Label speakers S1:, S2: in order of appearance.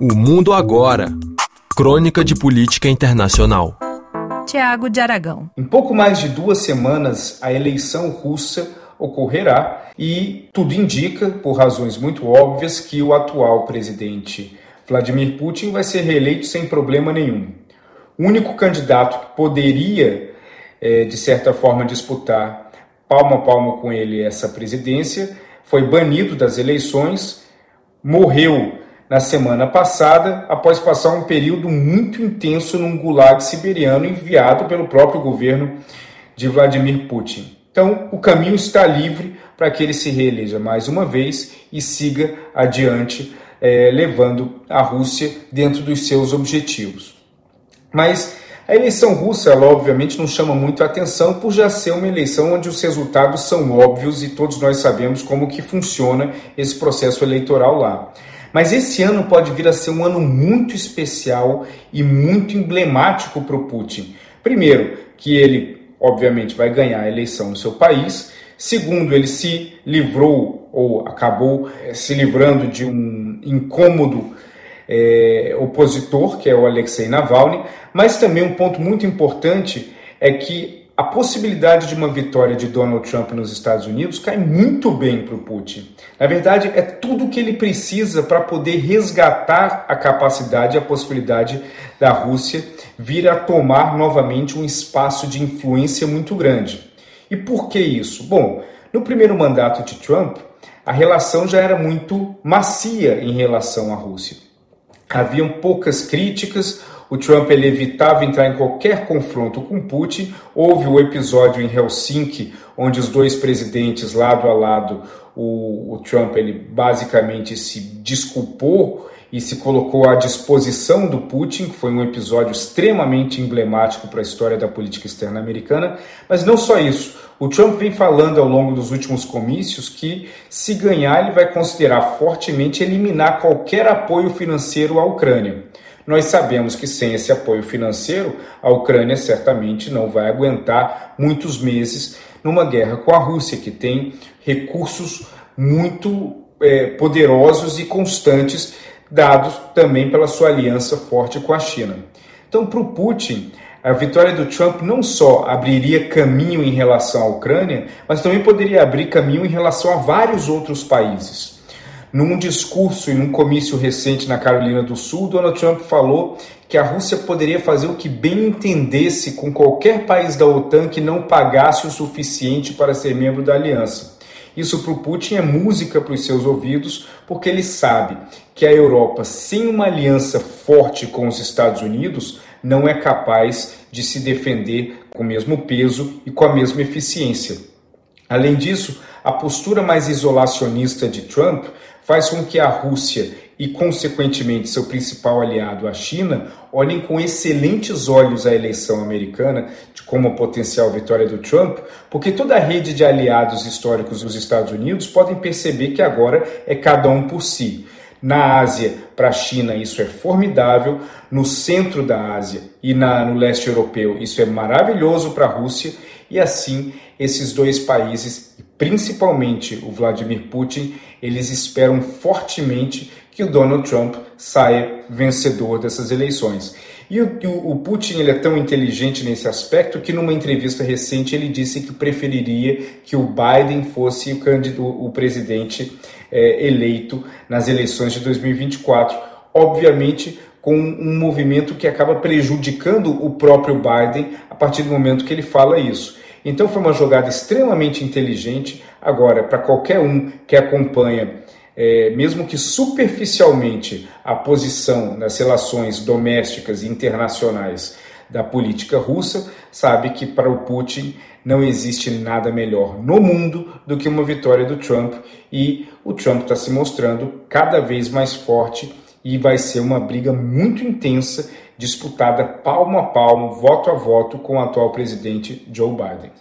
S1: O Mundo Agora Crônica de Política Internacional.
S2: Tiago de Aragão.
S3: Em pouco mais de duas semanas, a eleição russa ocorrerá e tudo indica, por razões muito óbvias, que o atual presidente Vladimir Putin vai ser reeleito sem problema nenhum. O único candidato que poderia, é, de certa forma, disputar palmo a palmo com ele essa presidência foi banido das eleições, morreu na semana passada, após passar um período muito intenso num gulag siberiano enviado pelo próprio governo de Vladimir Putin. Então, o caminho está livre para que ele se reeleja mais uma vez e siga adiante, é, levando a Rússia dentro dos seus objetivos. Mas a eleição russa, ela obviamente não chama muito a atenção por já ser uma eleição onde os resultados são óbvios e todos nós sabemos como que funciona esse processo eleitoral lá. Mas esse ano pode vir a ser um ano muito especial e muito emblemático para o Putin. Primeiro, que ele, obviamente, vai ganhar a eleição no seu país. Segundo, ele se livrou ou acabou eh, se livrando de um incômodo é, opositor, que é o Alexei Navalny. Mas também um ponto muito importante é que a possibilidade de uma vitória de Donald Trump nos Estados Unidos cai muito bem para o Putin. Na verdade, é tudo o que ele precisa para poder resgatar a capacidade e a possibilidade da Rússia vir a tomar novamente um espaço de influência muito grande. E por que isso? Bom, no primeiro mandato de Trump, a relação já era muito macia em relação à Rússia. Haviam poucas críticas, o Trump ele evitava entrar em qualquer confronto com Putin. Houve o episódio em Helsinki, onde os dois presidentes, lado a lado, o, o Trump ele basicamente se desculpou e se colocou à disposição do Putin, que foi um episódio extremamente emblemático para a história da política externa americana. Mas não só isso. O Trump vem falando ao longo dos últimos comícios que, se ganhar, ele vai considerar fortemente eliminar qualquer apoio financeiro à Ucrânia. Nós sabemos que sem esse apoio financeiro, a Ucrânia certamente não vai aguentar muitos meses numa guerra com a Rússia, que tem recursos muito é, poderosos e constantes, dados também pela sua aliança forte com a China. Então, para o Putin, a vitória do Trump não só abriria caminho em relação à Ucrânia, mas também poderia abrir caminho em relação a vários outros países. Num discurso e num comício recente na Carolina do Sul, Donald Trump falou que a Rússia poderia fazer o que bem entendesse com qualquer país da OTAN que não pagasse o suficiente para ser membro da aliança. Isso para o Putin é música para os seus ouvidos, porque ele sabe que a Europa, sem uma aliança forte com os Estados Unidos, não é capaz de se defender com o mesmo peso e com a mesma eficiência. Além disso, a postura mais isolacionista de Trump faz com que a Rússia e, consequentemente, seu principal aliado, a China, olhem com excelentes olhos a eleição americana de como a potencial vitória do Trump, porque toda a rede de aliados históricos dos Estados Unidos podem perceber que agora é cada um por si. Na Ásia, para a China, isso é formidável. No centro da Ásia e na, no leste europeu, isso é maravilhoso para a Rússia. E assim, esses dois países, principalmente o Vladimir Putin, eles esperam fortemente que o Donald Trump saia vencedor dessas eleições. E o, o, Putin ele é tão inteligente nesse aspecto que, numa entrevista recente, ele disse que preferiria que o Biden fosse o, candidato, o presidente é, eleito nas eleições de 2024. Obviamente, com um movimento que acaba prejudicando o próprio Biden a partir do momento que ele fala isso. Então foi uma jogada extremamente inteligente. Agora, para qualquer um que acompanha, é, mesmo que superficialmente, a posição nas relações domésticas e internacionais da política russa, sabe que para o Putin não existe nada melhor no mundo do que uma vitória do Trump e o Trump está se mostrando cada vez mais forte e vai ser uma briga muito intensa, disputada palmo a palmo, voto a voto com o atual presidente Joe Biden.